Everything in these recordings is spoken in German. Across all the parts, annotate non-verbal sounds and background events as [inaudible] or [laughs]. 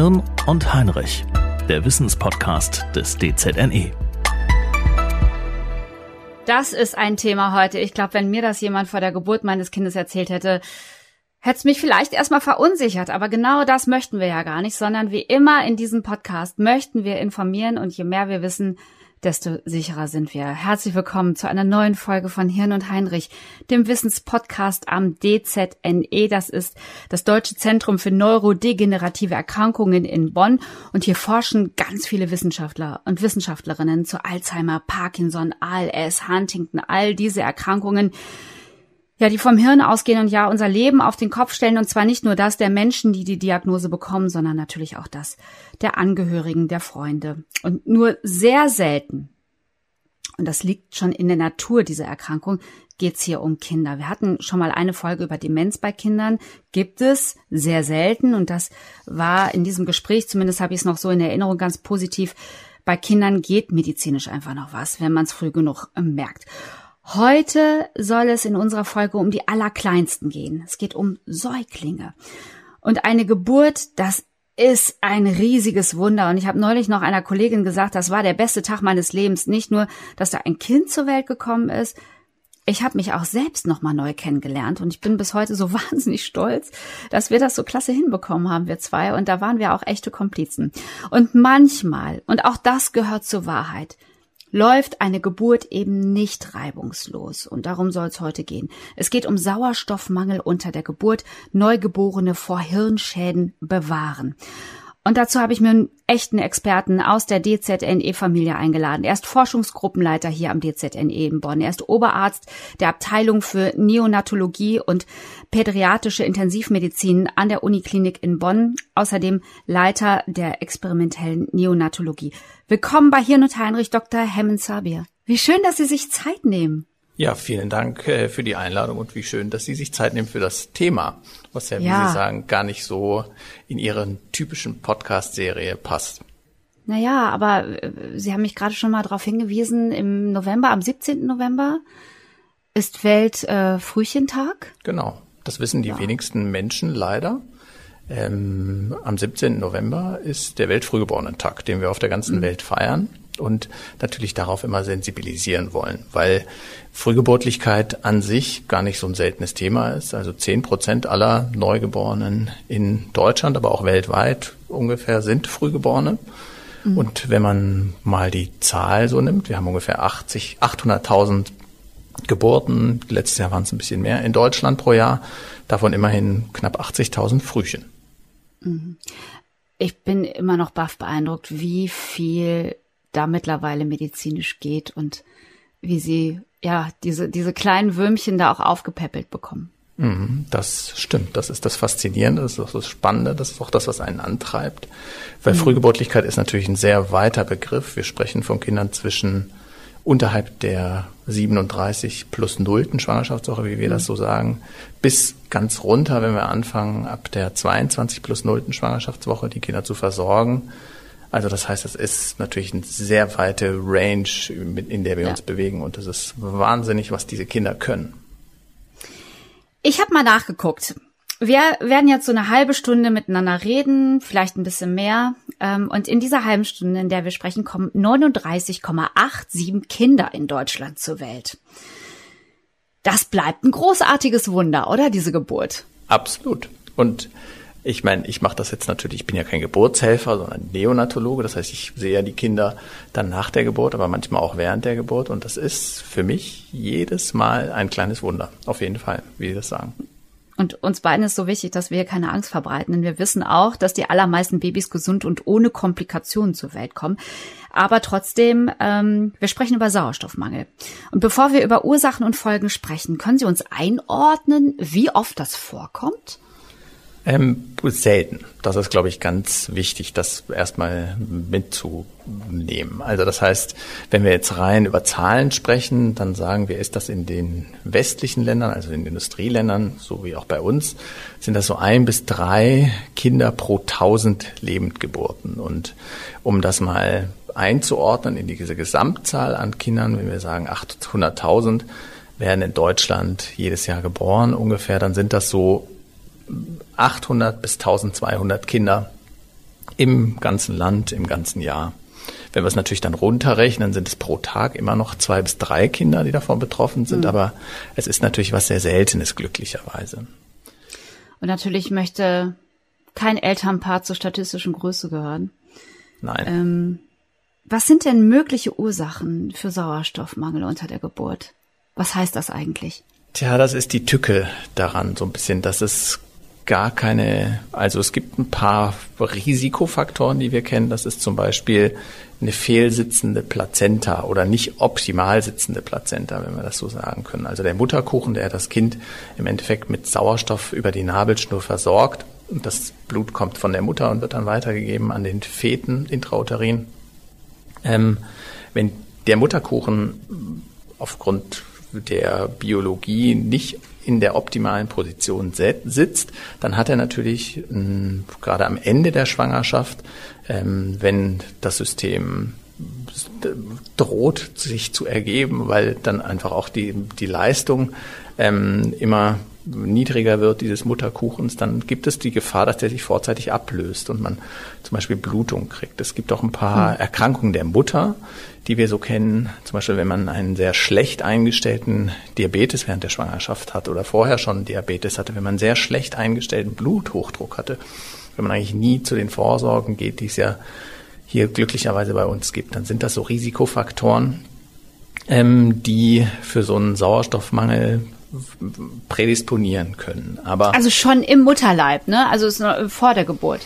Hirn und Heinrich, der Wissenspodcast des DZNE. Das ist ein Thema heute. Ich glaube, wenn mir das jemand vor der Geburt meines Kindes erzählt hätte, hätte es mich vielleicht erstmal verunsichert. Aber genau das möchten wir ja gar nicht, sondern wie immer in diesem Podcast möchten wir informieren und je mehr wir wissen, desto sicherer sind wir. Herzlich willkommen zu einer neuen Folge von Hirn und Heinrich, dem Wissenspodcast am DZNE. Das ist das Deutsche Zentrum für neurodegenerative Erkrankungen in Bonn. Und hier forschen ganz viele Wissenschaftler und Wissenschaftlerinnen zu Alzheimer, Parkinson, ALS, Huntington, all diese Erkrankungen ja, die vom Hirn ausgehen und ja unser Leben auf den Kopf stellen und zwar nicht nur das der Menschen, die die Diagnose bekommen, sondern natürlich auch das der Angehörigen, der Freunde. Und nur sehr selten, und das liegt schon in der Natur dieser Erkrankung, geht's hier um Kinder. Wir hatten schon mal eine Folge über Demenz bei Kindern, gibt es sehr selten und das war in diesem Gespräch, zumindest habe ich es noch so in Erinnerung ganz positiv, bei Kindern geht medizinisch einfach noch was, wenn man es früh genug merkt. Heute soll es in unserer Folge um die Allerkleinsten gehen. Es geht um Säuglinge. Und eine Geburt, das ist ein riesiges Wunder. Und ich habe neulich noch einer Kollegin gesagt, das war der beste Tag meines Lebens. Nicht nur, dass da ein Kind zur Welt gekommen ist, ich habe mich auch selbst nochmal neu kennengelernt und ich bin bis heute so [laughs] wahnsinnig stolz, dass wir das so klasse hinbekommen haben, wir zwei. Und da waren wir auch echte Komplizen. Und manchmal, und auch das gehört zur Wahrheit, läuft eine Geburt eben nicht reibungslos. Und darum soll es heute gehen. Es geht um Sauerstoffmangel unter der Geburt, Neugeborene vor Hirnschäden bewahren. Und dazu habe ich mir einen echten Experten aus der DZNE-Familie eingeladen. Er ist Forschungsgruppenleiter hier am DZNE in Bonn. Er ist Oberarzt der Abteilung für Neonatologie und pädiatrische Intensivmedizin an der Uniklinik in Bonn. Außerdem Leiter der experimentellen Neonatologie. Willkommen bei Hirn und Heinrich Dr. Hemmen. Wie schön, dass Sie sich Zeit nehmen. Ja, vielen Dank äh, für die Einladung und wie schön, dass Sie sich Zeit nehmen für das Thema, was ja, wie ja. Sie sagen, gar nicht so in Ihren typischen Podcast-Serie passt. Naja, aber äh, Sie haben mich gerade schon mal darauf hingewiesen, im November, am 17. November ist Weltfrühchentag. Äh, genau, das wissen die ja. wenigsten Menschen leider. Ähm, am 17. November ist der Weltfrühgeborenen-Tag, den wir auf der ganzen mhm. Welt feiern und natürlich darauf immer sensibilisieren wollen, weil Frühgeburtlichkeit an sich gar nicht so ein seltenes Thema ist. Also zehn Prozent aller Neugeborenen in Deutschland, aber auch weltweit ungefähr sind Frühgeborene. Mhm. Und wenn man mal die Zahl so nimmt, wir haben ungefähr 80, 800.000 Geburten, letztes Jahr waren es ein bisschen mehr in Deutschland pro Jahr, davon immerhin knapp 80.000 Frühchen. Mhm. Ich bin immer noch baff beeindruckt, wie viel da mittlerweile medizinisch geht und wie sie ja diese diese kleinen Würmchen da auch aufgepäppelt bekommen. Mhm, das stimmt. Das ist das Faszinierende, das ist auch das Spannende, das ist auch das, was einen antreibt. Weil mhm. Frühgeburtlichkeit ist natürlich ein sehr weiter Begriff. Wir sprechen von Kindern zwischen unterhalb der 37 plus nullten Schwangerschaftswoche, wie wir mhm. das so sagen, bis ganz runter, wenn wir anfangen, ab der 22 plus nullten Schwangerschaftswoche die Kinder zu versorgen. Also das heißt, es ist natürlich eine sehr weite Range, in der wir ja. uns bewegen und es ist wahnsinnig, was diese Kinder können. Ich habe mal nachgeguckt. Wir werden jetzt so eine halbe Stunde miteinander reden, vielleicht ein bisschen mehr. Ähm, und in dieser halben Stunde, in der wir sprechen, kommen 39,87 Kinder in Deutschland zur Welt. Das bleibt ein großartiges Wunder, oder diese Geburt? Absolut. Und ich meine, ich mache das jetzt natürlich, ich bin ja kein Geburtshelfer, sondern Neonatologe. Das heißt, ich sehe ja die Kinder dann nach der Geburt, aber manchmal auch während der Geburt. Und das ist für mich jedes Mal ein kleines Wunder. Auf jeden Fall, wie Sie das sagen. Und uns beiden ist so wichtig, dass wir keine Angst verbreiten, denn wir wissen auch, dass die allermeisten Babys gesund und ohne Komplikationen zur Welt kommen. Aber trotzdem, ähm, wir sprechen über Sauerstoffmangel. Und bevor wir über Ursachen und Folgen sprechen, können Sie uns einordnen, wie oft das vorkommt? Ähm, selten. Das ist, glaube ich, ganz wichtig, das erstmal mitzunehmen. Also das heißt, wenn wir jetzt rein über Zahlen sprechen, dann sagen wir, ist das in den westlichen Ländern, also in den Industrieländern, so wie auch bei uns, sind das so ein bis drei Kinder pro tausend Lebendgeburten. Und um das mal einzuordnen in diese Gesamtzahl an Kindern, wenn wir sagen 800.000 werden in Deutschland jedes Jahr geboren ungefähr, dann sind das so 800 bis 1200 Kinder im ganzen Land, im ganzen Jahr. Wenn wir es natürlich dann runterrechnen, sind es pro Tag immer noch zwei bis drei Kinder, die davon betroffen sind. Mhm. Aber es ist natürlich was sehr Seltenes, glücklicherweise. Und natürlich möchte kein Elternpaar zur statistischen Größe gehören. Nein. Ähm, was sind denn mögliche Ursachen für Sauerstoffmangel unter der Geburt? Was heißt das eigentlich? Tja, das ist die Tücke daran, so ein bisschen, dass es gar keine, also es gibt ein paar Risikofaktoren, die wir kennen. Das ist zum Beispiel eine fehlsitzende Plazenta oder nicht optimal sitzende Plazenta, wenn wir das so sagen können. Also der Mutterkuchen, der das Kind im Endeffekt mit Sauerstoff über die Nabelschnur versorgt. Und das Blut kommt von der Mutter und wird dann weitergegeben an den Feten intrauterin. Ähm, wenn der Mutterkuchen aufgrund der Biologie nicht in der optimalen Position sitzt, dann hat er natürlich ähm, gerade am Ende der Schwangerschaft, ähm, wenn das System droht sich zu ergeben, weil dann einfach auch die, die Leistung ähm, immer niedriger wird dieses Mutterkuchens, dann gibt es die Gefahr, dass der sich vorzeitig ablöst und man zum Beispiel Blutung kriegt. Es gibt auch ein paar hm. Erkrankungen der Mutter, die wir so kennen. Zum Beispiel, wenn man einen sehr schlecht eingestellten Diabetes während der Schwangerschaft hat oder vorher schon Diabetes hatte, wenn man sehr schlecht eingestellten Bluthochdruck hatte, wenn man eigentlich nie zu den Vorsorgen geht, die es ja hier glücklicherweise bei uns gibt, dann sind das so Risikofaktoren, ähm, die für so einen Sauerstoffmangel prädisponieren können. Aber also schon im Mutterleib, ne? Also ist vor der Geburt.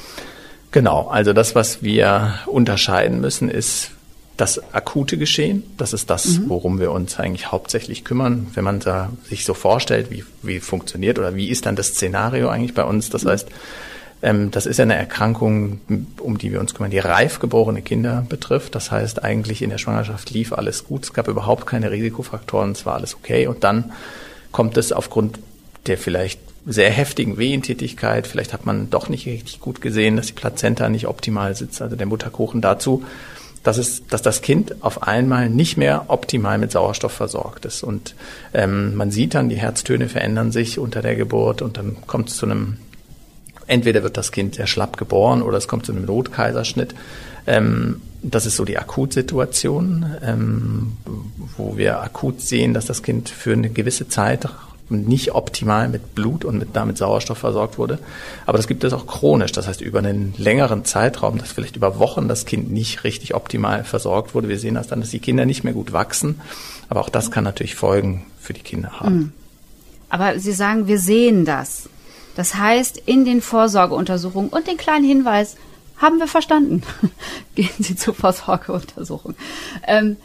Genau. Also das, was wir unterscheiden müssen, ist das akute Geschehen. Das ist das, mhm. worum wir uns eigentlich hauptsächlich kümmern. Wenn man da sich so vorstellt, wie, wie funktioniert oder wie ist dann das Szenario eigentlich bei uns? Das mhm. heißt, ähm, das ist ja eine Erkrankung, um die wir uns kümmern, die reif geborene Kinder betrifft. Das heißt, eigentlich in der Schwangerschaft lief alles gut. Es gab überhaupt keine Risikofaktoren. Es war alles okay. Und dann kommt es aufgrund der vielleicht sehr heftigen Wehentätigkeit, vielleicht hat man doch nicht richtig gut gesehen, dass die Plazenta nicht optimal sitzt, also der Mutterkuchen dazu, dass, es, dass das Kind auf einmal nicht mehr optimal mit Sauerstoff versorgt ist. Und ähm, man sieht dann, die Herztöne verändern sich unter der Geburt und dann kommt es zu einem, entweder wird das Kind sehr schlapp geboren oder es kommt zu einem Notkaiserschnitt. Ähm, das ist so die Akutsituation, ähm, wo wir akut sehen, dass das Kind für eine gewisse Zeit nicht optimal mit Blut und mit damit Sauerstoff versorgt wurde. Aber das gibt es auch chronisch, das heißt über einen längeren Zeitraum, dass vielleicht über Wochen das Kind nicht richtig optimal versorgt wurde. Wir sehen das dann, dass die Kinder nicht mehr gut wachsen. Aber auch das kann natürlich Folgen für die Kinder haben. Mhm. Aber Sie sagen, wir sehen das. Das heißt, in den Vorsorgeuntersuchungen und den kleinen Hinweis, haben wir verstanden. [laughs] Gehen Sie zur Vorsorgeuntersuchung. Ähm,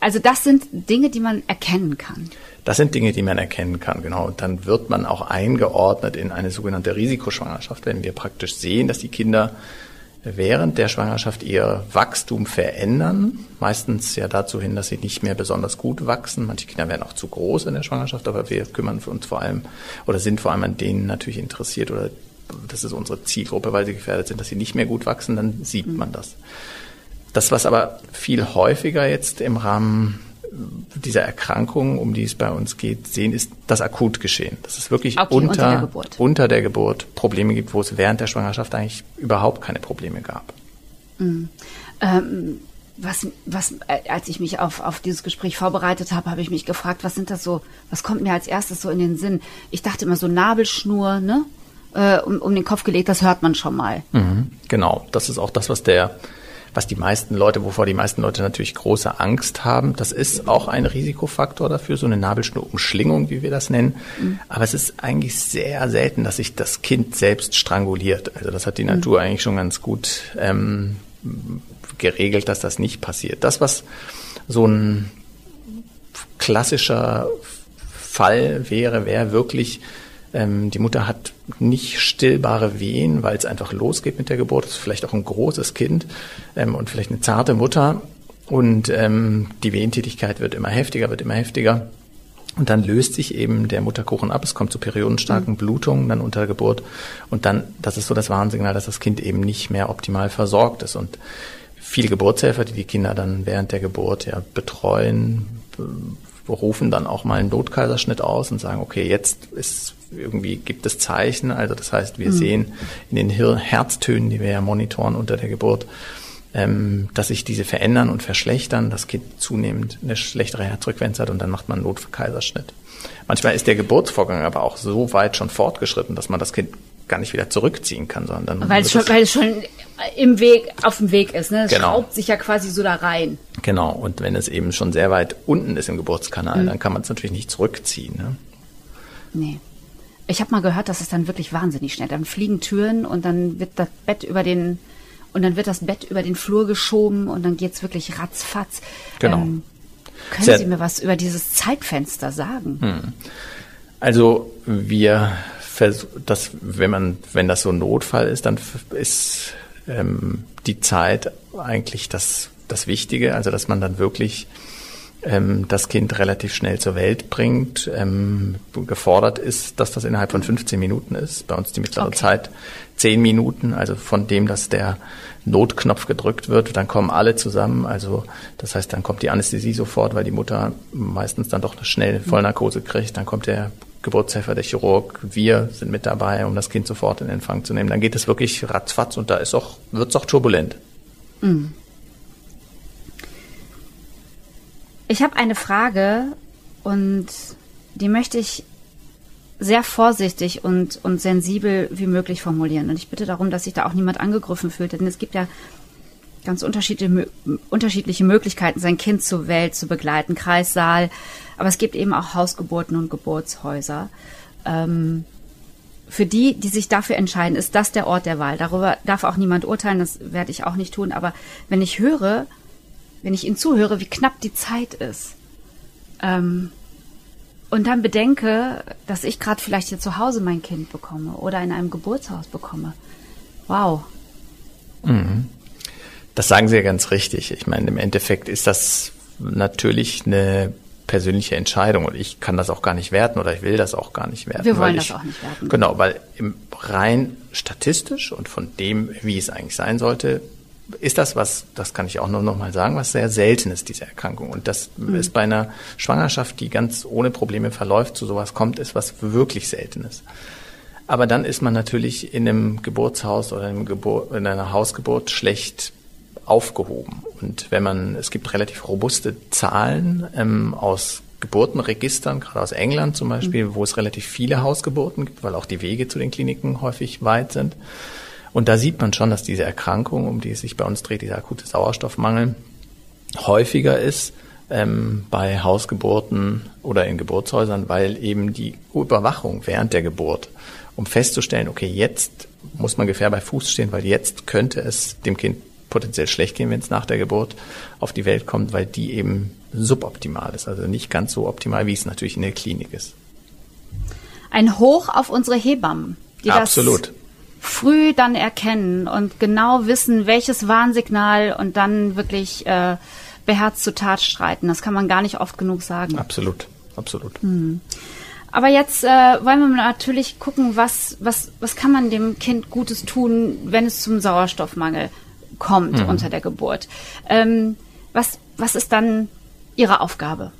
also das sind Dinge, die man erkennen kann. Das sind Dinge, die man erkennen kann, genau. Und dann wird man auch eingeordnet in eine sogenannte Risikoschwangerschaft, wenn wir praktisch sehen, dass die Kinder während der Schwangerschaft ihr Wachstum verändern. Meistens ja dazu hin, dass sie nicht mehr besonders gut wachsen. Manche Kinder werden auch zu groß in der Schwangerschaft, aber wir kümmern uns vor allem oder sind vor allem an denen natürlich interessiert oder das ist unsere Zielgruppe, weil sie gefährdet sind, dass sie nicht mehr gut wachsen, dann sieht mhm. man das. Das, was aber viel häufiger jetzt im Rahmen dieser Erkrankung, um die es bei uns geht, sehen, ist das Akutgeschehen. Dass es wirklich okay, unter, unter der, Geburt. unter, der Geburt Probleme gibt, wo es während der Schwangerschaft eigentlich überhaupt keine Probleme gab. Mhm. Ähm, was, was, äh, als ich mich auf, auf dieses Gespräch vorbereitet habe, habe ich mich gefragt, was sind das so, was kommt mir als erstes so in den Sinn? Ich dachte immer so Nabelschnur, ne? Äh, um, um den Kopf gelegt, das hört man schon mal. Mhm, genau, das ist auch das, was der was die meisten Leute, wovor die meisten Leute natürlich große Angst haben. Das ist auch ein Risikofaktor dafür, so eine Nabelschnurumschlingung, wie wir das nennen. Mhm. Aber es ist eigentlich sehr selten, dass sich das Kind selbst stranguliert. Also das hat die mhm. Natur eigentlich schon ganz gut ähm, geregelt, dass das nicht passiert. Das, was so ein klassischer Fall wäre, wäre wirklich die Mutter hat nicht stillbare Wehen, weil es einfach losgeht mit der Geburt. Es ist vielleicht auch ein großes Kind ähm, und vielleicht eine zarte Mutter. Und ähm, die Wehentätigkeit wird immer heftiger, wird immer heftiger. Und dann löst sich eben der Mutterkuchen ab. Es kommt zu periodenstarken mhm. Blutungen dann unter der Geburt. Und dann, das ist so das Warnsignal, dass das Kind eben nicht mehr optimal versorgt ist. Und viele Geburtshelfer, die die Kinder dann während der Geburt ja betreuen, rufen dann auch mal einen Notkaiserschnitt aus und sagen, okay, jetzt ist irgendwie gibt es Zeichen. Also das heißt, wir mhm. sehen in den Hir Herztönen, die wir ja monitoren unter der Geburt, ähm, dass sich diese verändern und verschlechtern, das Kind zunehmend eine schlechtere Herzfrequenz hat und dann macht man einen Notkaiserschnitt. Manchmal ist der Geburtsvorgang aber auch so weit schon fortgeschritten, dass man das Kind gar nicht wieder zurückziehen kann, sondern weil es schon, weil es schon im Weg auf dem Weg ist, ne? Es genau. schraubt sich ja quasi so da rein. Genau. Und wenn es eben schon sehr weit unten ist im Geburtskanal, mhm. dann kann man es natürlich nicht zurückziehen. Ne? Nee. Ich habe mal gehört, dass es dann wirklich wahnsinnig schnell. Dann fliegen Türen und dann wird das Bett über den und dann wird das Bett über den Flur geschoben und dann geht's wirklich ratzfatz. Genau. Ähm, können Sehr, Sie mir was über dieses Zeitfenster sagen? Hm. Also wir das, wenn man, wenn das so ein Notfall ist, dann ist ähm, die Zeit eigentlich das, das Wichtige, also dass man dann wirklich ähm, das Kind relativ schnell zur Welt bringt. Ähm, gefordert ist, dass das innerhalb von 15 Minuten ist. Bei uns die mittlere okay. Zeit 10 Minuten, also von dem, dass der Notknopf gedrückt wird, dann kommen alle zusammen. Also das heißt, dann kommt die Anästhesie sofort, weil die Mutter meistens dann doch schnell Vollnarkose kriegt. Dann kommt der Geburtshelfer, der Chirurg, wir sind mit dabei, um das Kind sofort in Empfang zu nehmen. Dann geht es wirklich ratzfatz und da auch, wird es auch turbulent. Mhm. Ich habe eine Frage und die möchte ich sehr vorsichtig und, und sensibel wie möglich formulieren. Und ich bitte darum, dass sich da auch niemand angegriffen fühlt, denn es gibt ja ganz unterschiedliche, unterschiedliche Möglichkeiten, sein Kind zur Welt zu begleiten. Kreissaal, aber es gibt eben auch Hausgeburten und Geburtshäuser. Ähm, für die, die sich dafür entscheiden, ist das der Ort der Wahl. Darüber darf auch niemand urteilen, das werde ich auch nicht tun. Aber wenn ich höre, wenn ich Ihnen zuhöre, wie knapp die Zeit ist, ähm, und dann bedenke, dass ich gerade vielleicht hier zu Hause mein Kind bekomme oder in einem Geburtshaus bekomme. Wow. Mhm. Das sagen Sie ja ganz richtig. Ich meine, im Endeffekt ist das natürlich eine persönliche Entscheidung und ich kann das auch gar nicht werten oder ich will das auch gar nicht werten. Wir wollen das auch nicht werten. Genau, weil im rein statistisch und von dem, wie es eigentlich sein sollte, ist das was, das kann ich auch nur noch mal sagen, was sehr selten ist, diese Erkrankung. Und das mhm. ist bei einer Schwangerschaft, die ganz ohne Probleme verläuft, zu sowas kommt, ist was wirklich Seltenes. Aber dann ist man natürlich in einem Geburtshaus oder in, in einer Hausgeburt schlecht aufgehoben. Und wenn man, es gibt relativ robuste Zahlen ähm, aus Geburtenregistern, gerade aus England zum Beispiel, mhm. wo es relativ viele Hausgeburten gibt, weil auch die Wege zu den Kliniken häufig weit sind. Und da sieht man schon, dass diese Erkrankung, um die es sich bei uns dreht, dieser akute Sauerstoffmangel, häufiger ist ähm, bei Hausgeburten oder in Geburtshäusern, weil eben die Überwachung während der Geburt, um festzustellen, okay, jetzt muss man gefähr bei Fuß stehen, weil jetzt könnte es dem Kind potenziell schlecht gehen, wenn es nach der Geburt auf die Welt kommt, weil die eben suboptimal ist, also nicht ganz so optimal, wie es natürlich in der Klinik ist. Ein Hoch auf unsere Hebammen, die Absolut. das früh dann erkennen und genau wissen, welches Warnsignal und dann wirklich äh, beherzt zu Tat streiten. Das kann man gar nicht oft genug sagen. Absolut, absolut. Hm. Aber jetzt äh, wollen wir natürlich gucken, was, was, was kann man dem Kind Gutes tun, wenn es zum Sauerstoffmangel kommt mhm. unter der Geburt. Ähm, was, was ist dann Ihre Aufgabe?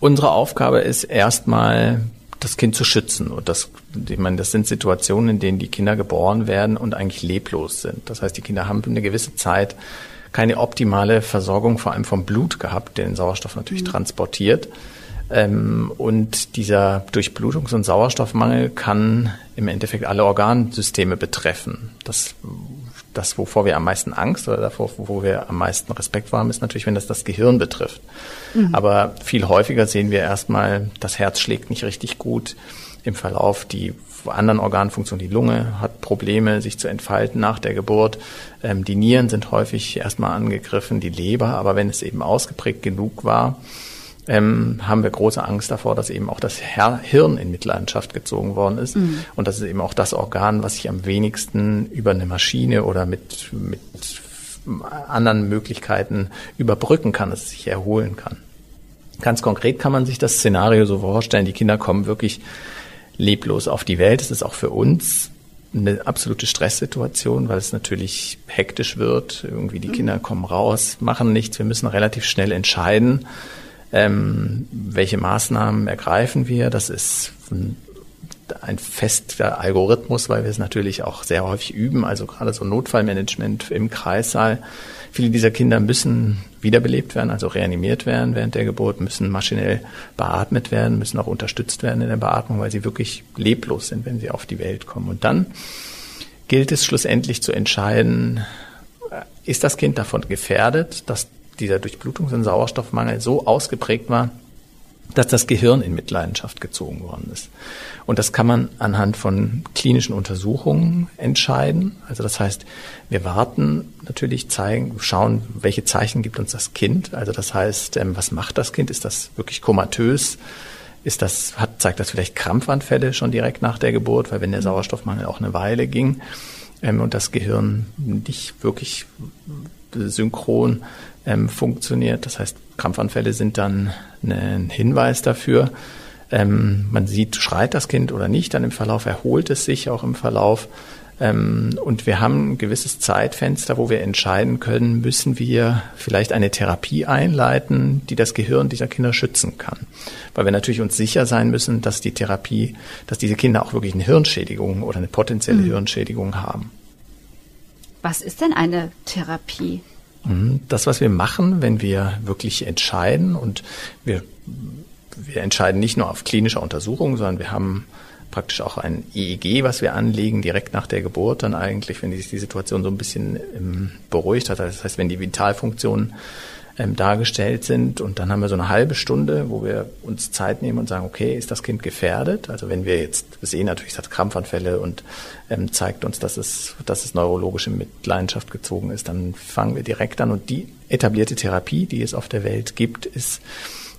Unsere Aufgabe ist erstmal das Kind zu schützen. Und das, ich meine, das sind Situationen, in denen die Kinder geboren werden und eigentlich leblos sind. Das heißt, die Kinder haben eine gewisse Zeit keine optimale Versorgung, vor allem vom Blut gehabt, der den Sauerstoff natürlich mhm. transportiert. Ähm, und dieser Durchblutungs- und Sauerstoffmangel kann im Endeffekt alle Organsysteme betreffen. Das das, wovor wir am meisten Angst oder davor, wo wir am meisten Respekt haben, ist natürlich, wenn das das Gehirn betrifft. Mhm. Aber viel häufiger sehen wir erstmal, das Herz schlägt nicht richtig gut im Verlauf. Die anderen Organfunktionen, die Lunge hat Probleme, sich zu entfalten nach der Geburt. Ähm, die Nieren sind häufig erstmal angegriffen, die Leber. Aber wenn es eben ausgeprägt genug war, ähm, haben wir große Angst davor, dass eben auch das Hirn in Mitleidenschaft gezogen worden ist. Mhm. Und das ist eben auch das Organ, was sich am wenigsten über eine Maschine oder mit, mit anderen Möglichkeiten überbrücken kann, dass es sich erholen kann. Ganz konkret kann man sich das Szenario so vorstellen, die Kinder kommen wirklich leblos auf die Welt. Es ist auch für uns eine absolute Stresssituation, weil es natürlich hektisch wird. Irgendwie die mhm. Kinder kommen raus, machen nichts. Wir müssen relativ schnell entscheiden Ähm, welche Maßnahmen ergreifen wir? Das ist ein fester Algorithmus, weil wir es natürlich auch sehr häufig üben, also gerade so Notfallmanagement im Kreissaal. Viele dieser Kinder müssen wiederbelebt werden, also reanimiert werden während der Geburt, müssen maschinell beatmet werden, müssen auch unterstützt werden in der Beatmung, weil sie wirklich leblos sind, wenn sie auf die Welt kommen. Und dann gilt es schlussendlich zu entscheiden, ist das Kind davon gefährdet, dass dieser Durchblutungs- und Sauerstoffmangel so ausgeprägt war, dass das Gehirn in Mitleidenschaft gezogen worden ist. Und das kann man anhand von klinischen Untersuchungen entscheiden. Also das heißt, wir warten natürlich, zeigen, schauen, welche Zeichen gibt uns das Kind. Also das heißt, ähm, was macht das Kind? Ist das wirklich komatös? Ist das, hat, zeigt das vielleicht Krampfanfälle schon direkt nach der Geburt? Weil wenn der Sauerstoffmangel auch eine Weile ging ähm, und das Gehirn nicht wirklich synchron ähm, funktioniert. Das heißt, Krampfanfälle sind dann ein Hinweis dafür. Ähm, man sieht, schreit das Kind oder nicht, dann im Verlauf erholt es sich auch im Verlauf. Ähm, und wir haben ein gewisses Zeitfenster, wo wir entscheiden können, müssen wir vielleicht eine Therapie einleiten, die das Gehirn dieser Kinder schützen kann. Weil wir natürlich uns sicher sein müssen, dass die Therapie, dass diese Kinder auch wirklich eine Hirnschädigung oder eine potenzielle mhm. Hirnschädigung haben. Was ist denn eine Therapie? Mhm. Das, was wir machen, wenn wir wirklich entscheiden und wir, wir entscheiden nicht nur auf klinischer Untersuchung, sondern wir haben praktisch auch ein EEG, was wir anlegen, direkt nach der Geburt, dann eigentlich, wenn sich die Situation so ein bisschen ähm, beruhigt hat. Das heißt, wenn die Vitalfunktionen ähm, dargestellt sind. Und dann haben wir so eine halbe Stunde, wo wir uns Zeit nehmen und sagen, okay, ist das Kind gefährdet? Also wenn wir jetzt sehen, natürlich es hat Krampfanfälle und ähm, zeigt uns, dass es, dass es neurologische Mitleidenschaft gezogen ist, dann fangen wir direkt an. Und die etablierte Therapie, die es auf der Welt gibt, ist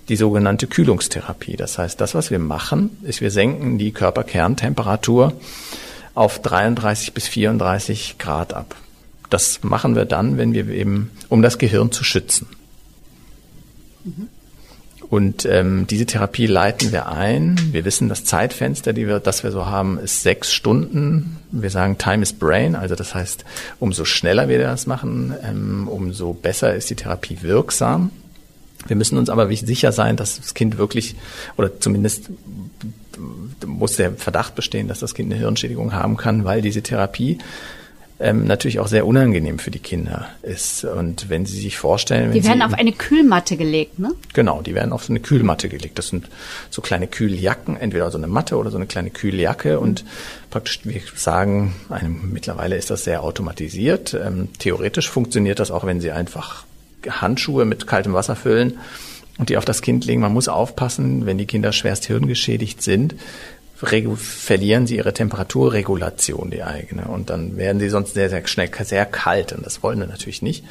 die sogenannte Kühlungstherapie. Das heißt, das, was wir machen, ist, wir senken die Körperkerntemperatur auf 33 bis 34 Grad ab. Das machen wir dann, wenn wir eben, um das Gehirn zu schützen. Und ähm, diese Therapie leiten wir ein. Wir wissen, das Zeitfenster, die wir, das wir so haben, ist sechs Stunden. Wir sagen Time is Brain, also das heißt, umso schneller wir das machen, ähm, umso besser ist die Therapie wirksam. Wir müssen uns aber sicher sein, dass das Kind wirklich, oder zumindest muss der Verdacht bestehen, dass das Kind eine Hirnschädigung haben kann, weil diese Therapie ähm, natürlich auch sehr unangenehm für die Kinder ist. Und wenn Sie sich vorstellen, die werden auf eine Kühlmatte gelegt, ne? Genau, die werden auf so eine Kühlmatte gelegt. Das sind so kleine Kühljacken, entweder so eine Matte oder so eine kleine Kühljacke. Und praktisch, wir sagen, einem, mittlerweile ist das sehr automatisiert. Ähm, theoretisch funktioniert das auch, wenn Sie einfach Handschuhe mit kaltem Wasser füllen und die auf das Kind legen. Man muss aufpassen, wenn die Kinder schwerst hirngeschädigt sind, verlieren sie ihre Temperaturregulation, die eigene. Und dann werden sie sonst sehr, sehr schnell sehr kalt. Und das wollen wir natürlich nicht.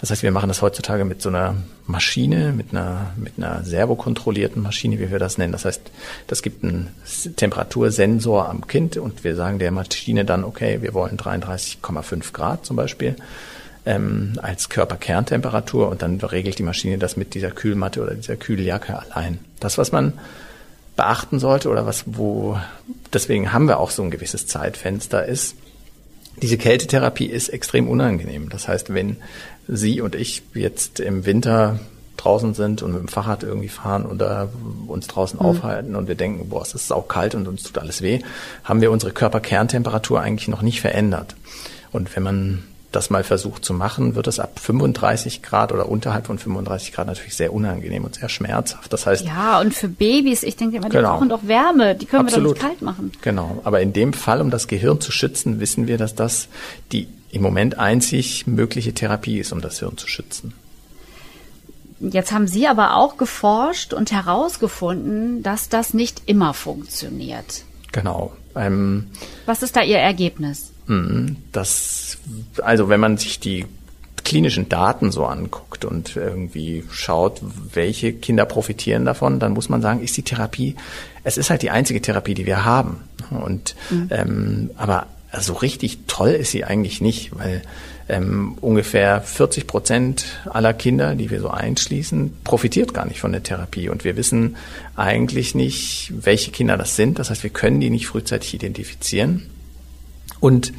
Das heißt, wir machen das heutzutage mit so einer Maschine, mit einer, mit einer servokontrollierten Maschine, wie wir das nennen. Das heißt, das gibt einen Temperatursensor am Kind und wir sagen der Maschine dann, okay, wir wollen 33,5 Grad zum Beispiel ähm, als Körperkerntemperatur und dann regelt die Maschine das mit dieser Kühlmatte oder dieser Kühljacke allein. Das, was man beachten sollte oder was, wo, deswegen haben wir auch so ein gewisses Zeitfenster ist, diese Kältetherapie ist extrem unangenehm. Das heißt, wenn Sie und ich jetzt im Winter draußen sind und mit dem Fahrrad irgendwie fahren oder uns draußen mhm. aufhalten und wir denken, boah, es ist auch kalt und uns tut alles weh, haben wir unsere Körperkerntemperatur eigentlich noch nicht verändert. Und wenn man das mal versucht zu machen, wird es ab 35 Grad oder unterhalb von 35 Grad natürlich sehr unangenehm und sehr schmerzhaft. Das heißt. Ja, und für Babys, ich denke immer, die genau. brauchen doch Wärme, die können Absolut. wir doch nicht kalt machen. Genau. Aber in dem Fall, um das Gehirn zu schützen, wissen wir, dass das die im Moment einzig mögliche Therapie ist, um das Hirn zu schützen. Jetzt haben Sie aber auch geforscht und herausgefunden, dass das nicht immer funktioniert. Genau. Ähm, Was ist da Ihr Ergebnis? Hm, das, also wenn man sich die klinischen Daten so anguckt und irgendwie schaut, welche Kinder profitieren davon, dann muss man sagen, ist die Therapie, es ist halt die einzige Therapie, die wir haben. Und mhm. ähm, aber so richtig toll ist sie eigentlich nicht, weil ähm, ungefähr 40 Prozent aller Kinder, die wir so einschließen, profitiert gar nicht von der Therapie. Und wir wissen eigentlich nicht, welche Kinder das sind. Das heißt, wir können die nicht frühzeitig identifizieren. Und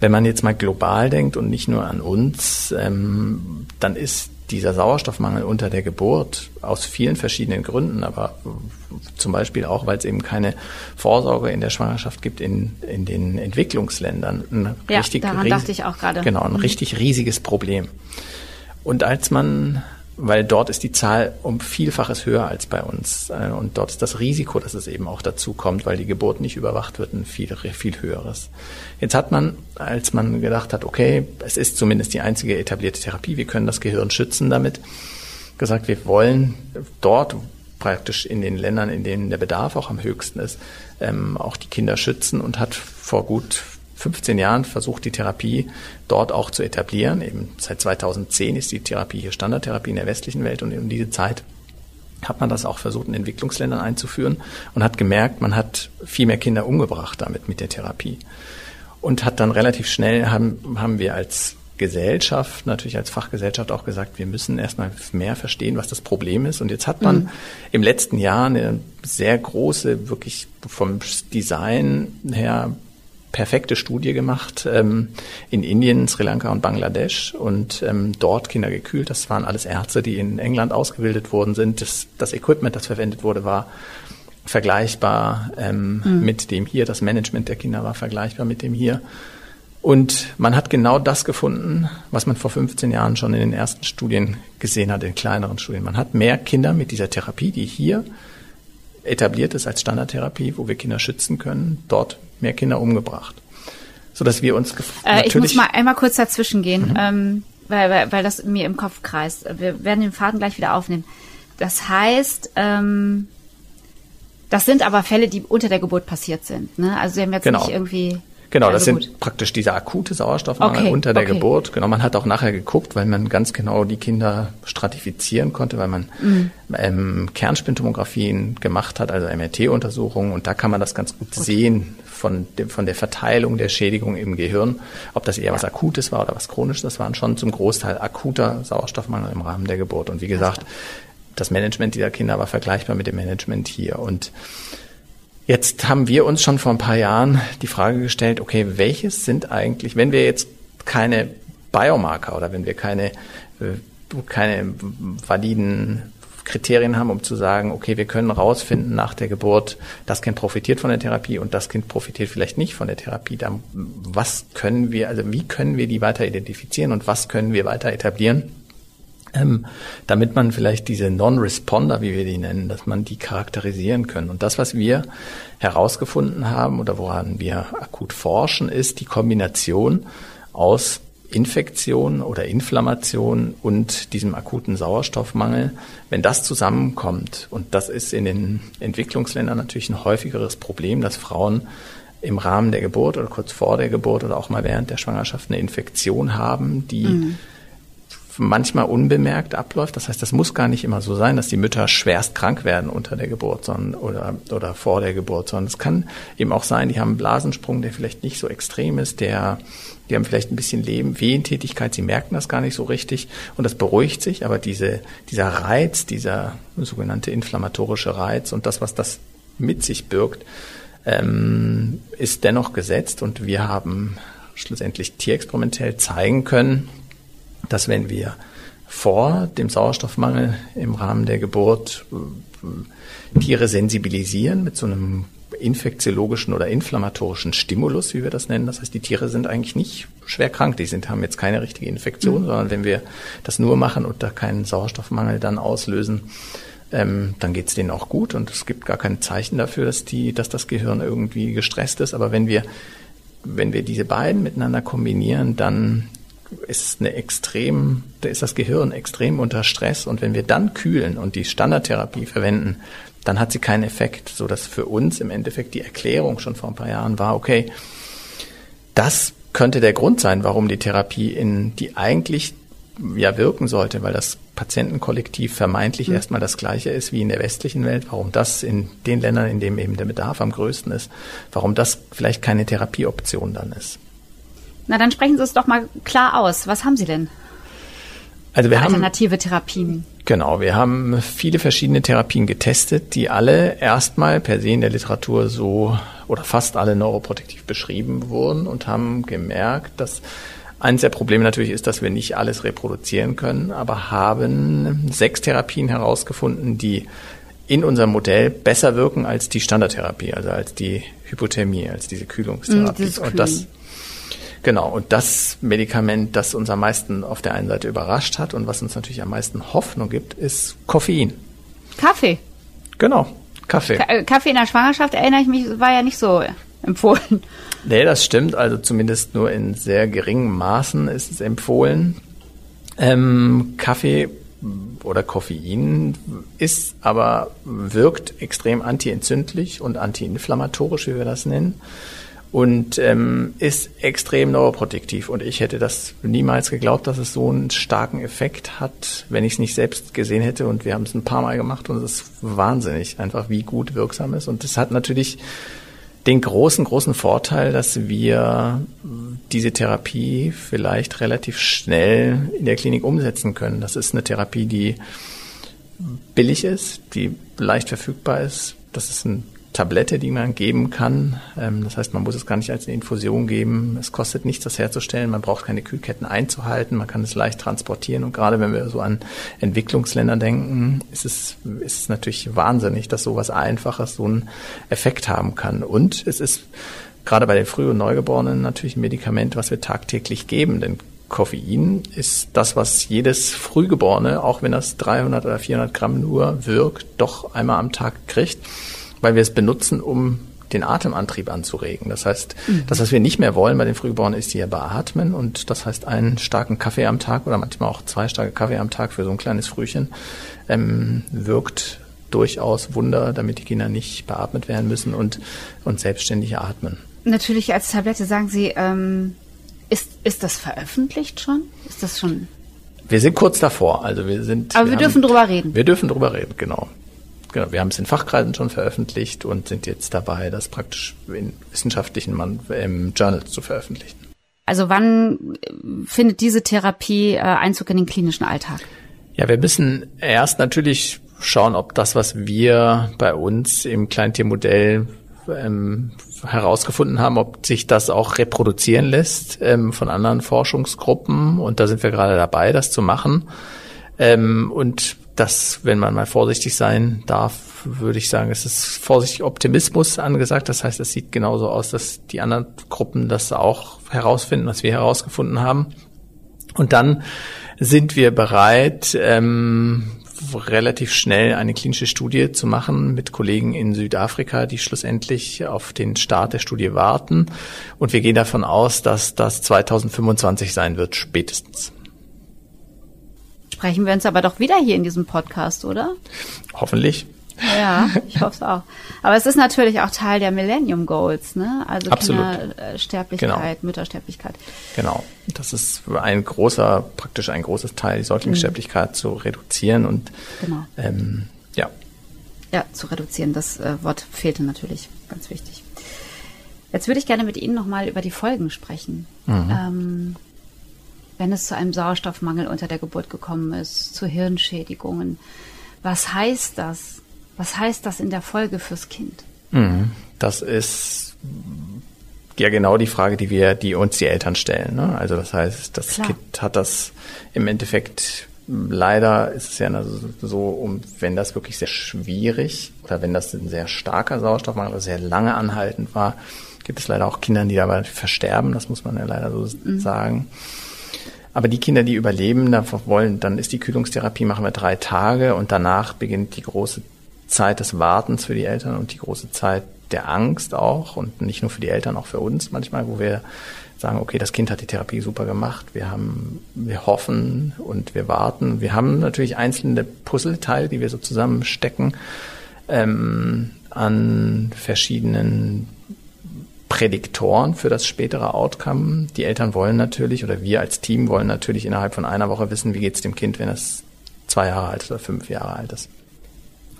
wenn man jetzt mal global denkt und nicht nur an uns, ähm, dann ist dieser Sauerstoffmangel unter der Geburt aus vielen verschiedenen Gründen, aber zum Beispiel auch, weil es eben keine Vorsorge in der Schwangerschaft gibt in, in den Entwicklungsländern. Ein ja, richtig daran dachte ich auch gerade. Genau, ein mhm. richtig riesiges Problem. Und als man weil dort ist die Zahl um Vielfaches höher als bei uns. Äh, und dort ist das Risiko, dass es eben auch dazu kommt, weil die Geburt nicht überwacht wird, ein viel, viel höheres. Jetzt hat man, als man gedacht hat, okay, es ist zumindest die einzige etablierte Therapie, wir können das Gehirn schützen damit, gesagt, wir wollen dort praktisch in den Ländern, in denen der Bedarf auch am höchsten ist, ähm, auch die Kinder schützen und hat vor gut 15 Jahren versucht, die Therapie dort auch zu etablieren. Eben seit 2010 ist die Therapie hier Standardtherapie in der westlichen Welt und in diese Zeit hat man das auch versucht, in Entwicklungsländern einzuführen und hat gemerkt, man hat viel mehr Kinder umgebracht damit mit der Therapie. Und hat dann relativ schnell, haben, haben wir als Gesellschaft, natürlich als Fachgesellschaft auch gesagt, wir müssen erstmal mehr verstehen, was das Problem ist. Und jetzt hat man mhm. im letzten Jahr eine sehr große, wirklich vom Design her perfekte Studie gemacht ähm, in Indien, Sri Lanka und Bangladesch und ähm, dort Kinder gekühlt. Das waren alles Ärzte, die in England ausgebildet worden sind. Das, das Equipment, das verwendet wurde, war vergleichbar ähm, mhm. mit dem hier. Das Management der Kinder war vergleichbar mit dem hier. Und man hat genau das gefunden, was man vor 15 Jahren schon in den ersten Studien gesehen hat, in kleineren Studien. Man hat mehr Kinder mit dieser Therapie, die hier etabliert ist als Standardtherapie, wo wir Kinder schützen können, dort mehr Kinder umgebracht. So dass wir uns äh, Ich muss mal einmal kurz dazwischen gehen, mhm. ähm, weil, weil, weil das mir im Kopf kreist. Wir werden den Faden gleich wieder aufnehmen. Das heißt, ähm, das sind aber Fälle, die unter der Geburt passiert sind. Ne? Also sie haben jetzt genau. nicht irgendwie Genau, das also sind gut. praktisch diese akute Sauerstoffmangel okay, unter der okay. Geburt. Genau, man hat auch nachher geguckt, weil man ganz genau die Kinder stratifizieren konnte, weil man mhm. ähm, Kernspintomographien gemacht hat, also MRT-Untersuchungen. Und da kann man das ganz gut, gut. sehen von, dem, von der Verteilung der Schädigung im Gehirn, ob das eher ja. was Akutes war oder was Chronisches. Das waren schon zum Großteil akuter Sauerstoffmangel im Rahmen der Geburt. Und wie gesagt, das Management dieser Kinder war vergleichbar mit dem Management hier. Und Jetzt haben wir uns schon vor ein paar Jahren die Frage gestellt, okay, welches sind eigentlich, wenn wir jetzt keine Biomarker oder wenn wir keine, äh, keine validen Kriterien haben, um zu sagen, okay, wir können rausfinden nach der Geburt, das Kind profitiert von der Therapie und das Kind profitiert vielleicht nicht von der Therapie. Dann was können wir, also wie können wir die weiter identifizieren und was können wir weiter etablieren? Ähm, damit man vielleicht diese Non-Responder, wie wir die nennen, dass man die charakterisieren können. Und das, was wir herausgefunden haben oder woran wir akut forschen, ist die Kombination aus Infektion oder Inflammation und diesem akuten Sauerstoffmangel, wenn das zusammenkommt, und das ist in den Entwicklungsländern natürlich ein häufigeres Problem, dass Frauen im Rahmen der Geburt oder kurz vor der Geburt oder auch mal während der Schwangerschaft eine Infektion haben, die mhm manchmal unbemerkt abläuft. Das heißt, das muss gar nicht immer so sein, dass die Mütter schwerst krank werden unter der Geburt sondern, oder, oder vor der Geburt, sondern es kann eben auch sein, die haben einen Blasensprung, der vielleicht nicht so extrem ist, der, die haben vielleicht ein bisschen Leben, Wehentätigkeit, sie merken das gar nicht so richtig und das beruhigt sich, aber diese, dieser Reiz, dieser sogenannte inflammatorische Reiz und das, was das mit sich birgt, ähm, ist dennoch gesetzt und wir haben schlussendlich tierexperimentell zeigen können, dass wenn wir vor dem Sauerstoffmangel im Rahmen der Geburt äh, Tiere sensibilisieren mit so einem infektiologischen oder inflammatorischen Stimulus, wie wir das nennen. Das heißt, die Tiere sind eigentlich nicht schwer krank, die sind, haben jetzt keine richtige Infektion, mhm. sondern wenn wir das nur machen und da keinen Sauerstoffmangel dann auslösen, ähm, dann geht's denen auch gut und es gibt gar kein Zeichen dafür, dass die, dass das Gehirn irgendwie gestresst ist. Aber wenn wir wenn wir diese beiden miteinander kombinieren, dann ist eine extrem, da ist das Gehirn extrem unter Stress und wenn wir dann kühlen und die Standardtherapie verwenden, dann hat sie keinen Effekt, so dass für uns im Endeffekt die Erklärung schon vor ein paar Jahren war, okay, das könnte der Grund sein, warum die Therapie in die eigentlich ja wirken sollte, weil das Patientenkollektiv vermeintlich mhm. erstmal das gleiche ist wie in der westlichen Welt, warum das in den Ländern, in denen eben der Bedarf am größten ist, warum das vielleicht keine Therapieoption dann ist. Na, dann sprechen Sie es doch mal klar aus. Was haben Sie denn? Also wir Alternative haben, Therapien. Genau, wir haben viele verschiedene Therapien getestet, die alle erstmal per se in der Literatur so oder fast alle neuroprotektiv beschrieben wurden und haben gemerkt, dass Eines der Probleme natürlich ist, dass wir nicht alles reproduzieren können, aber haben sechs Therapien herausgefunden, die in unserem Modell besser wirken als die Standardtherapie, also als die Hypothermie, als diese Kühlungstherapie. Mm, und das Genau, und das Medikament, das uns am meisten auf der einen Seite überrascht hat und was uns natürlich am meisten Hoffnung gibt, ist Koffein. Kaffee. Genau, Kaffee. Ka äh, Kaffee in der Schwangerschaft, erinnere ich mich, war ja nicht so empfohlen. [laughs] Nee, das stimmt. Also zumindest nur in sehr geringen Maßen ist es empfohlen. Ähm, Kaffee oder Koffein ist aber wirkt extrem antientzündlich und antiinflammatorisch, wie wir das nennen und ähm, ist extrem neuroprotektiv. Und ich hätte das niemals geglaubt, dass es so einen starken Effekt hat, wenn ich es nicht selbst gesehen hätte. Und wir haben es ein paar Mal gemacht und es ist wahnsinnig, einfach wie gut wirksam ist. Und es hat natürlich den großen, großen Vorteil, dass wir diese Therapie vielleicht relativ schnell in der Klinik umsetzen können. Das ist eine Therapie, die billig ist, die leicht verfügbar ist. Das ist ein Tablette, die man geben kann. Ähm, das heißt, man muss es gar nicht als eine Infusion geben. Es kostet nichts, das herzustellen. Man braucht keine Kühlketten einzuhalten. Man kann es leicht transportieren. Und gerade wenn wir so an Entwicklungsländer denken, ist es, ist es natürlich wahnsinnig, dass sowas Einfaches so einen Effekt haben kann. Und es ist gerade bei den Früh- und Neugeborenen natürlich ein Medikament, was wir tagtäglich geben. Denn Koffein ist das, was jedes Frühgeborene, auch wenn das 300 oder 400 Gramm nur wirkt, doch einmal am Tag kriegt weil wir es benutzen, um den Atemantrieb anzuregen. Das heißt, mhm. das, was wir nicht mehr wollen bei den Frühgeborenen, ist hier beatmen. Und das heißt, einen starken Kaffee am Tag oder manchmal auch zwei starke Kaffee am Tag für so ein kleines Frühchen ähm, wirkt durchaus Wunder, damit die Kinder nicht beatmet werden müssen und, und selbstständig atmen. Natürlich als Tablette sagen Sie, ähm, ist, ist das veröffentlicht schon? Ist das schon? Wir sind kurz davor. Also wir sind. Aber wir, wir dürfen haben, drüber reden. Wir dürfen drüber reden, genau. Genau, wir haben es in Fachkreisen schon veröffentlicht und sind jetzt dabei, das praktisch in wissenschaftlichen ähm, Journals zu veröffentlichen. Also wann äh, findet diese Therapie äh, Einzug in den klinischen Alltag? Ja, wir müssen erst natürlich schauen, ob das, was wir bei uns im Kleintiermodell ähm, herausgefunden haben, ob sich das auch reproduzieren lässt ähm, von anderen Forschungsgruppen. Und da sind wir gerade dabei, das zu machen. Ähm, und das, wenn man mal vorsichtig sein darf, würde ich sagen, es ist vorsichtig Optimismus angesagt. Das heißt, es sieht genauso aus, dass die anderen Gruppen das auch herausfinden, was wir herausgefunden haben. Und dann sind wir bereit, ähm, relativ schnell eine klinische Studie zu machen mit Kollegen in Südafrika, die schlussendlich auf den Start der Studie warten. Und wir gehen davon aus, dass das 2025 sein wird, spätestens sprechen wir uns aber doch wieder hier in diesem Podcast, oder? Hoffentlich. Ja, ich hoffe es auch. Aber es ist natürlich auch Teil der Millennium Goals, ne? Also. Kindersterblichkeit, genau. Müttersterblichkeit. Genau. Das ist ein großer, praktisch ein großes Teil, die Säuglingssterblichkeit mhm. zu reduzieren und genau. Ähm, ja. Ja, zu reduzieren. Das äh, Wort fehlte natürlich. Ganz wichtig. Jetzt würde ich gerne mit Ihnen nochmal über die Folgen sprechen. Mhm. Ähm, wenn es zu einem Sauerstoffmangel unter der Geburt gekommen ist, zu Hirnschädigungen. Was heißt das? Was heißt das in der Folge fürs Kind? Mhm. Das ist ja genau die Frage, die wir, die uns die Eltern stellen. Ne? Also das heißt, das Klar. Kind hat das im Endeffekt leider ist es ja so, um, wenn das wirklich sehr schwierig oder wenn das ein sehr starker Sauerstoffmangel oder sehr lange anhaltend war, gibt es leider auch Kinder, die dabei versterben. Das muss man ja leider so mhm. sagen. Aber die Kinder, die überleben, da wollen, dann ist die Kühlungstherapie, machen wir drei Tage und danach beginnt die große Zeit des Wartens für die Eltern und die große Zeit der Angst auch und nicht nur für die Eltern, auch für uns manchmal, wo wir sagen, okay, das Kind hat die Therapie super gemacht, wir haben, wir hoffen und wir warten. Wir haben natürlich einzelne Puzzleteile, die wir so zusammenstecken ähm, an verschiedenen Prädiktoren für das spätere Outcome. Die Eltern wollen natürlich oder wir als Team wollen natürlich innerhalb von einer Woche wissen, wie geht es dem Kind, wenn es zwei Jahre alt oder fünf Jahre alt ist.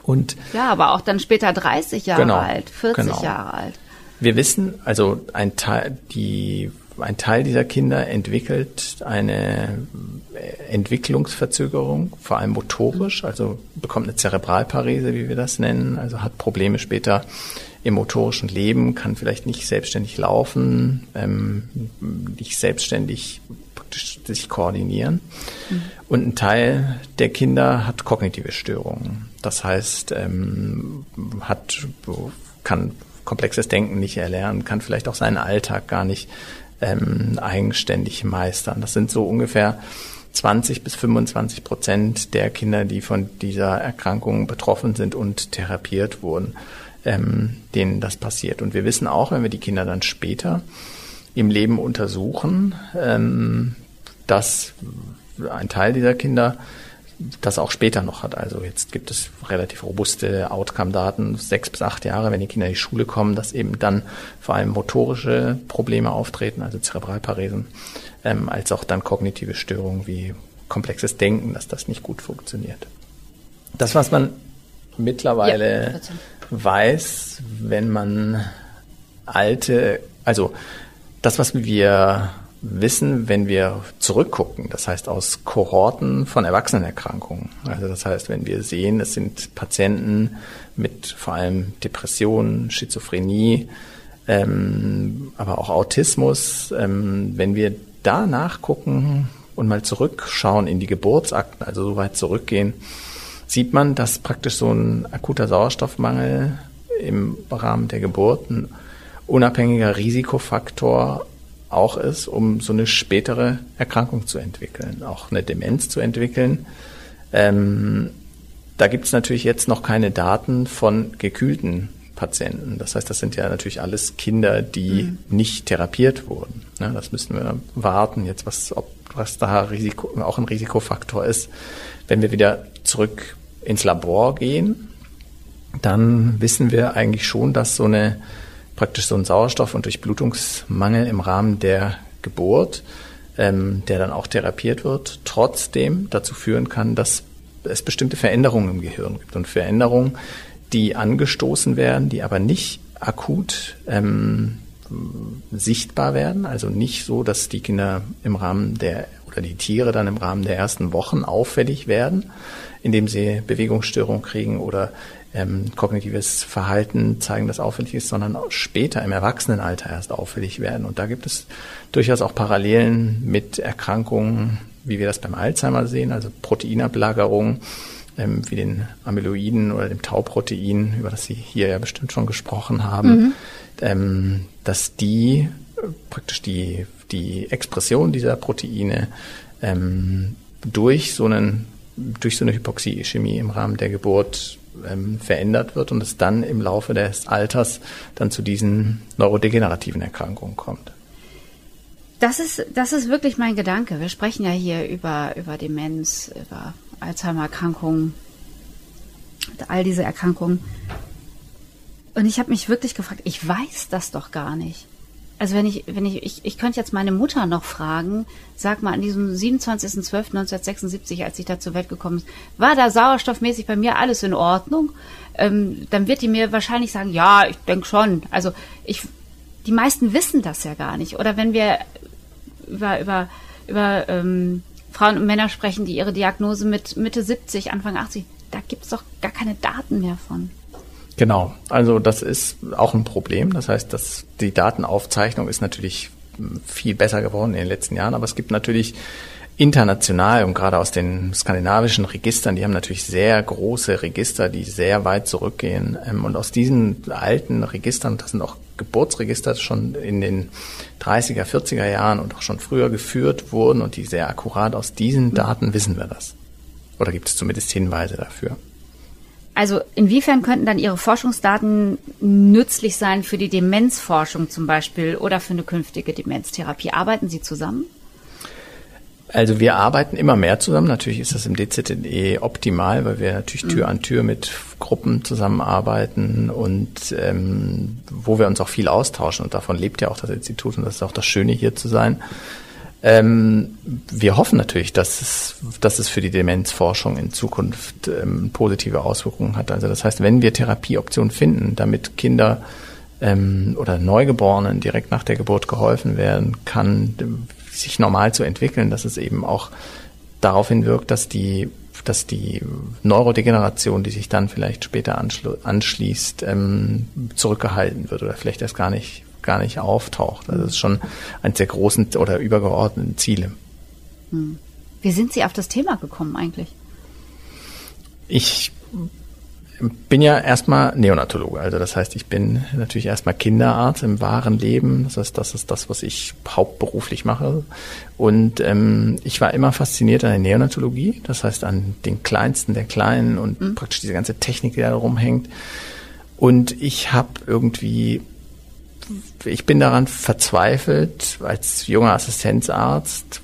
Und ja, aber auch dann später 30 Jahre genau, alt, 40 genau. Jahre alt. Wir wissen, also ein Teil, die, ein Teil dieser Kinder entwickelt eine Entwicklungsverzögerung, vor allem motorisch, also bekommt eine Zerebralparese, wie wir das nennen, also hat Probleme später im motorischen Leben, kann vielleicht nicht selbstständig laufen, ähm, nicht selbstständig praktisch sich koordinieren. Mhm. Und ein Teil der Kinder hat kognitive Störungen. Das heißt, ähm, hat, kann komplexes Denken nicht erlernen, kann vielleicht auch seinen Alltag gar nicht ähm, eigenständig meistern. Das sind so ungefähr 20 bis 25 Prozent der Kinder, die von dieser Erkrankung betroffen sind und therapiert wurden, ähm, denen das passiert. Und wir wissen auch, wenn wir die Kinder dann später im Leben untersuchen, ähm, dass ein Teil dieser Kinder das auch später noch hat. Also jetzt gibt es relativ robuste Outcome-Daten, sechs bis acht Jahre, wenn die Kinder in die Schule kommen, dass eben dann vor allem motorische Probleme auftreten, also Zerebralparesen, ähm, als auch dann kognitive Störungen wie komplexes Denken, dass das nicht gut funktioniert. Das, was man mittlerweile ja, weiß, wenn man alte, also das, was wir wissen, wenn wir zurückgucken, das heißt aus Kohorten von Erwachsenenerkrankungen. Also das heißt, wenn wir sehen, es sind Patienten mit vor allem Depressionen, Schizophrenie, ähm, aber auch Autismus, ähm, wenn wir da nachgucken und mal zurückschauen in die Geburtsakten, also so weit zurückgehen, sieht man, dass praktisch so ein akuter Sauerstoffmangel im Rahmen der Geburt ein unabhängiger Risikofaktor auch ist, um so eine spätere Erkrankung zu entwickeln, auch eine Demenz zu entwickeln. Ähm, da gibt es natürlich jetzt noch keine Daten von gekühlten Patienten. Das heißt, das sind ja natürlich alles Kinder, die mhm. nicht therapiert wurden. Ja, das müssen wir warten, jetzt was, ob, was da Risiko, auch ein Risikofaktor ist. Wenn wir wieder zurück ins Labor gehen, dann wissen wir eigentlich schon, dass so eine praktisch so ein Sauerstoff- und Durchblutungsmangel im Rahmen der Geburt, ähm, der dann auch therapiert wird, trotzdem dazu führen kann, dass es bestimmte Veränderungen im Gehirn gibt und Veränderungen, die angestoßen werden, die aber nicht akut ähm, sichtbar werden, also nicht so, dass die Kinder im Rahmen der oder die Tiere dann im Rahmen der ersten Wochen auffällig werden, indem sie Bewegungsstörungen kriegen oder ähm, kognitives Verhalten zeigen, das auffällig ist, sondern später im Erwachsenenalter erst auffällig werden. Und da gibt es durchaus auch Parallelen mit Erkrankungen, wie wir das beim Alzheimer sehen, also Proteinablagerung, ähm, wie den Amyloiden oder dem Tauprotein, über das Sie hier ja bestimmt schon gesprochen haben, mhm. ähm, dass die äh, praktisch die, die Expression dieser Proteine ähm, durch so einen durch so eine Hypoxie-Ischämie im Rahmen der Geburt ähm, verändert wird und es dann im Laufe des Alters dann zu diesen neurodegenerativen Erkrankungen kommt. Das ist, das ist wirklich mein Gedanke. Wir sprechen ja hier über, über Demenz, über Alzheimer-Erkrankungen, all diese Erkrankungen. Und ich habe mich wirklich gefragt, ich weiß das doch gar nicht. Also wenn ich, wenn ich, ich, ich könnte jetzt meine Mutter noch fragen, sag mal, an diesem 27.12.1976, als ich da zur Welt gekommen ist, war da sauerstoffmäßig bei mir alles in Ordnung? Ähm, dann wird die mir wahrscheinlich sagen, ja, ich denke schon. Also ich, die meisten wissen das ja gar nicht. Oder wenn wir über, über, über ähm, Frauen und Männer sprechen, die ihre Diagnose mit Mitte 70, Anfang 80, da gibt's doch gar keine Daten mehr von. Genau, also das ist auch ein Problem. Das heißt, dass die Datenaufzeichnung ist natürlich viel besser geworden in den letzten Jahren, aber es gibt natürlich international und gerade aus den skandinavischen Registern, die haben natürlich sehr große Register, die sehr weit zurückgehen. Ähm, und aus diesen alten Registern, das sind auch Geburtsregister schon in den 30er, 40er Jahren und auch schon früher geführt wurden und die sehr akkurat aus diesen Daten wissen wir das. Oder gibt es zumindest Hinweise dafür? Also inwiefern könnten dann Ihre Forschungsdaten nützlich sein für die Demenzforschung zum Beispiel oder für eine künftige Demenztherapie? Arbeiten Sie zusammen? Also wir arbeiten immer mehr zusammen. Natürlich ist das im DZNE optimal, weil wir natürlich Tür mhm. an Tür mit Gruppen zusammenarbeiten und ähm, wo wir uns auch viel austauschen. Und davon lebt ja auch das Institut und das ist auch das Schöne hier zu sein. Ähm, wir hoffen natürlich, dass es, dass es für die Demenzforschung in Zukunft ähm, positive Auswirkungen hat. Also das heißt, wenn wir Therapieoptionen finden, damit Kinder ähm, oder Neugeborenen direkt nach der Geburt geholfen werden kann, sich normal zu entwickeln, dass es eben auch daraufhin wirkt, dass die dass die Neurodegeneration, die sich dann vielleicht später anschließt, ähm, zurückgehalten wird oder vielleicht erst gar nicht gar nicht auftaucht. Also das ist schon eines der großen oder übergeordneten Ziele. Hm. Wie sind Sie auf das Thema gekommen eigentlich? Ich bin ja erstmal Neonatologe, also das heißt, ich bin natürlich erstmal Kinderarzt im wahren Leben. Das heißt, das ist das, was ich hauptberuflich mache. Und ähm, ich war immer fasziniert an der Neonatologie, das heißt an den Kleinsten der Kleinen und mhm. praktisch diese ganze Technik, die da rumhängt. Und ich habe irgendwie, ich bin daran verzweifelt, als junger Assistenzarzt,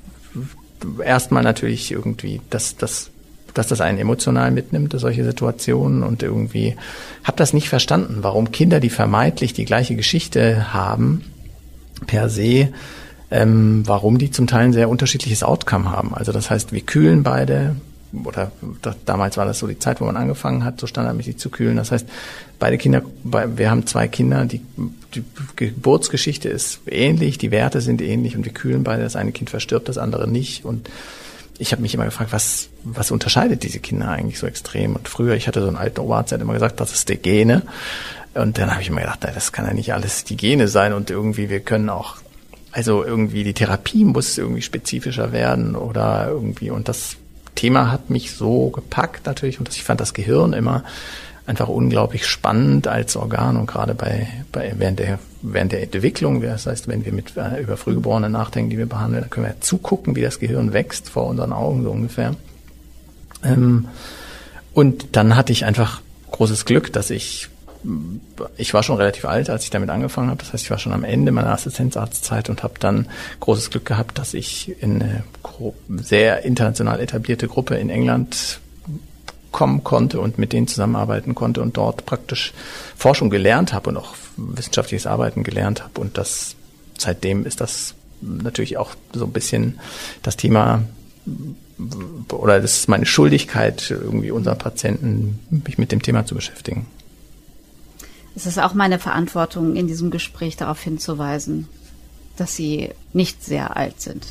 erstmal natürlich irgendwie, dass das dass das einen emotional mitnimmt, solche Situationen und irgendwie habe das nicht verstanden, warum Kinder, die vermeintlich die gleiche Geschichte haben, per se, ähm, warum die zum Teil ein sehr unterschiedliches Outcome haben. Also das heißt, wir kühlen beide, oder das, damals war das so die Zeit, wo man angefangen hat, so standardmäßig zu kühlen. Das heißt, beide Kinder, wir haben zwei Kinder, die, die Geburtsgeschichte ist ähnlich, die Werte sind ähnlich und wir kühlen beide. Das eine Kind verstirbt, das andere nicht. Und ich habe mich immer gefragt, was, was unterscheidet diese Kinder eigentlich so extrem? Und früher, ich hatte so einen alten Oberarzt, der hat immer gesagt, das ist die Gene. Und dann habe ich immer gedacht, das kann ja nicht alles die Gene sein und irgendwie, wir können auch, also irgendwie die Therapie muss irgendwie spezifischer werden oder irgendwie, und das Thema hat mich so gepackt natürlich und ich fand das Gehirn immer einfach unglaublich spannend als Organ und gerade bei, bei während der während der Entwicklung, das heißt, wenn wir mit äh, über Frühgeborene nachdenken, die wir behandeln, dann können wir zugucken, wie das Gehirn wächst vor unseren Augen so ungefähr. Ähm, und dann hatte ich einfach großes Glück, dass ich ich war schon relativ alt, als ich damit angefangen habe. Das heißt, ich war schon am Ende meiner Assistenzarztzeit und habe dann großes Glück gehabt, dass ich in eine sehr international etablierte Gruppe in England kommen konnte und mit denen zusammenarbeiten konnte und dort praktisch Forschung gelernt habe und auch wissenschaftliches Arbeiten gelernt habe. Und das seitdem ist das natürlich auch so ein bisschen das Thema oder das ist meine Schuldigkeit, irgendwie unseren Patienten mich mit dem Thema zu beschäftigen. Es ist auch meine Verantwortung, in diesem Gespräch darauf hinzuweisen, dass Sie nicht sehr alt sind.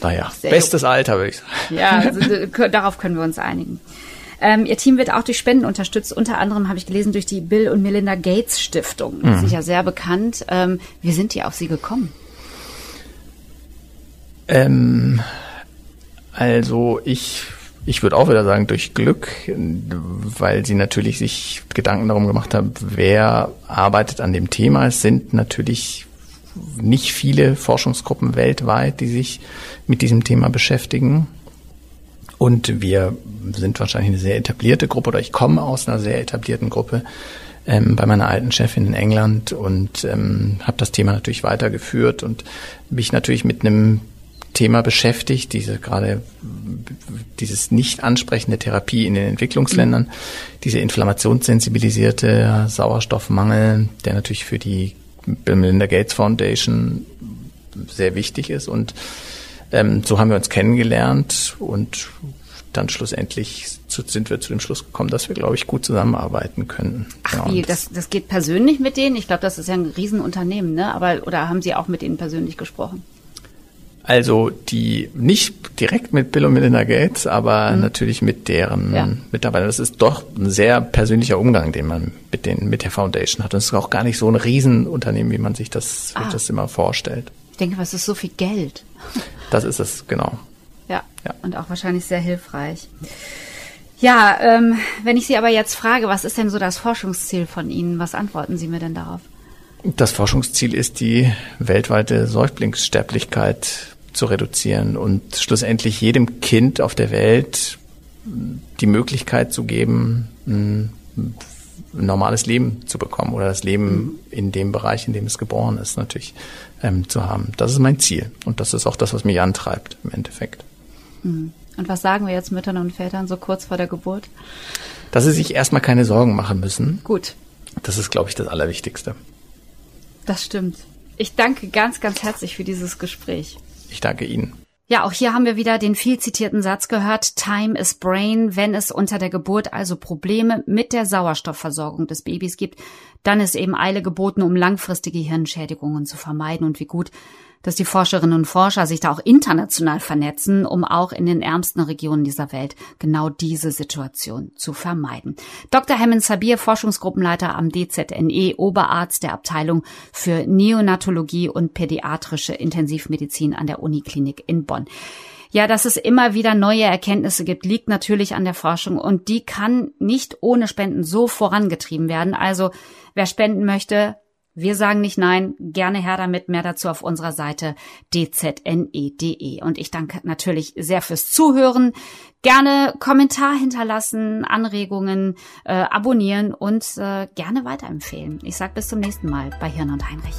Naja, sehr bestes Alter, würde ich sagen. Ja, also, darauf können wir uns einigen. Ähm, ihr Team wird auch durch Spenden unterstützt. Unter anderem habe ich gelesen durch die Bill und Melinda Gates Stiftung. Mhm. sind ja sehr bekannt. Ähm, wie sind die auf Sie gekommen? Ähm, also ich ich würde auch wieder sagen, durch Glück, weil sie natürlich sich Gedanken darum gemacht haben, wer arbeitet an dem Thema. Es sind natürlich nicht viele Forschungsgruppen weltweit, die sich mit diesem Thema beschäftigen. Und wir sind wahrscheinlich eine sehr etablierte Gruppe oder ich komme aus einer sehr etablierten Gruppe ähm, bei meiner alten Chefin in England und ähm, habe das Thema natürlich weitergeführt und mich natürlich mit einem Thema beschäftigt, diese gerade dieses nicht ansprechende Therapie in den Entwicklungsländern, diese inflammationssensibilisierte Sauerstoffmangel, der natürlich für die Bill Melinda Gates Foundation sehr wichtig ist und ähm, so haben wir uns kennengelernt und dann schlussendlich zu, sind wir zu dem Schluss gekommen, dass wir, glaube ich, gut zusammenarbeiten können. Ach ja, wie, das, das geht persönlich mit denen? Ich glaube, das ist ja ein Riesenunternehmen, ne? Aber oder haben Sie auch mit ihnen persönlich gesprochen? Also die nicht direkt mit Bill und Melinda Gates, aber mhm. natürlich mit deren ja. Mitarbeitern. Das ist doch ein sehr persönlicher Umgang, den man mit den mit der Foundation hat. Und es ist auch gar nicht so ein Riesenunternehmen, wie man sich das, ah. das immer vorstellt. Ich denke, was ist so viel Geld? [laughs] Das ist es, genau. Ja, ja. und auch wahrscheinlich sehr hilfreich. Ja, ähm, wenn ich Sie aber jetzt frage, was ist denn so das Forschungsziel von Ihnen? Was antworten Sie mir denn darauf? Das Forschungsziel ist die weltweite Säuglingssterblichkeit zu reduzieren und schlussendlich jedem Kind auf der Welt die Möglichkeit zu geben, ein normales Leben zu bekommen oder das Leben in dem Bereich, in dem es geboren ist, natürlich ähm, zu haben. Das ist mein Ziel und das ist auch das, was mich antreibt im Endeffekt. Mhm. Und was sagen wir jetzt Müttern und Vätern so kurz vor der Geburt? Dass sie sich erstmal keine Sorgen machen müssen. Gut. Das ist, glaube ich, das Allerwichtigste. Das stimmt. Ich danke ganz, ganz herzlich für dieses Gespräch. Ich danke Ihnen. Ja, auch hier haben wir wieder den viel zitierten Satz gehört, Time is Brain. Wenn es unter der Geburt also Probleme mit der Sauerstoffversorgung des Babys gibt, dann ist eben Eile geboten, um langfristige Hirnschädigungen zu vermeiden. Und wie gut, dass die Forscherinnen und Forscher sich da auch international vernetzen, um auch in den ärmsten Regionen dieser Welt genau diese Situation zu vermeiden. Dr. Hemmend Sabir, Forschungsgruppenleiter am DZNE, Oberarzt der Abteilung für Neonatologie und pädiatrische Intensivmedizin an der Uniklinik in Bonn. Ja, dass es immer wieder neue Erkenntnisse gibt, liegt natürlich an der Forschung und die kann nicht ohne Spenden so vorangetrieben werden. Also wer spenden möchte, wir sagen nicht nein, gerne her damit, mehr dazu auf unserer Seite dzne.de. Und ich danke natürlich sehr fürs Zuhören. Gerne Kommentar hinterlassen, Anregungen, äh, abonnieren und äh, gerne weiterempfehlen. Ich sage bis zum nächsten Mal bei Hirn und Heinrich.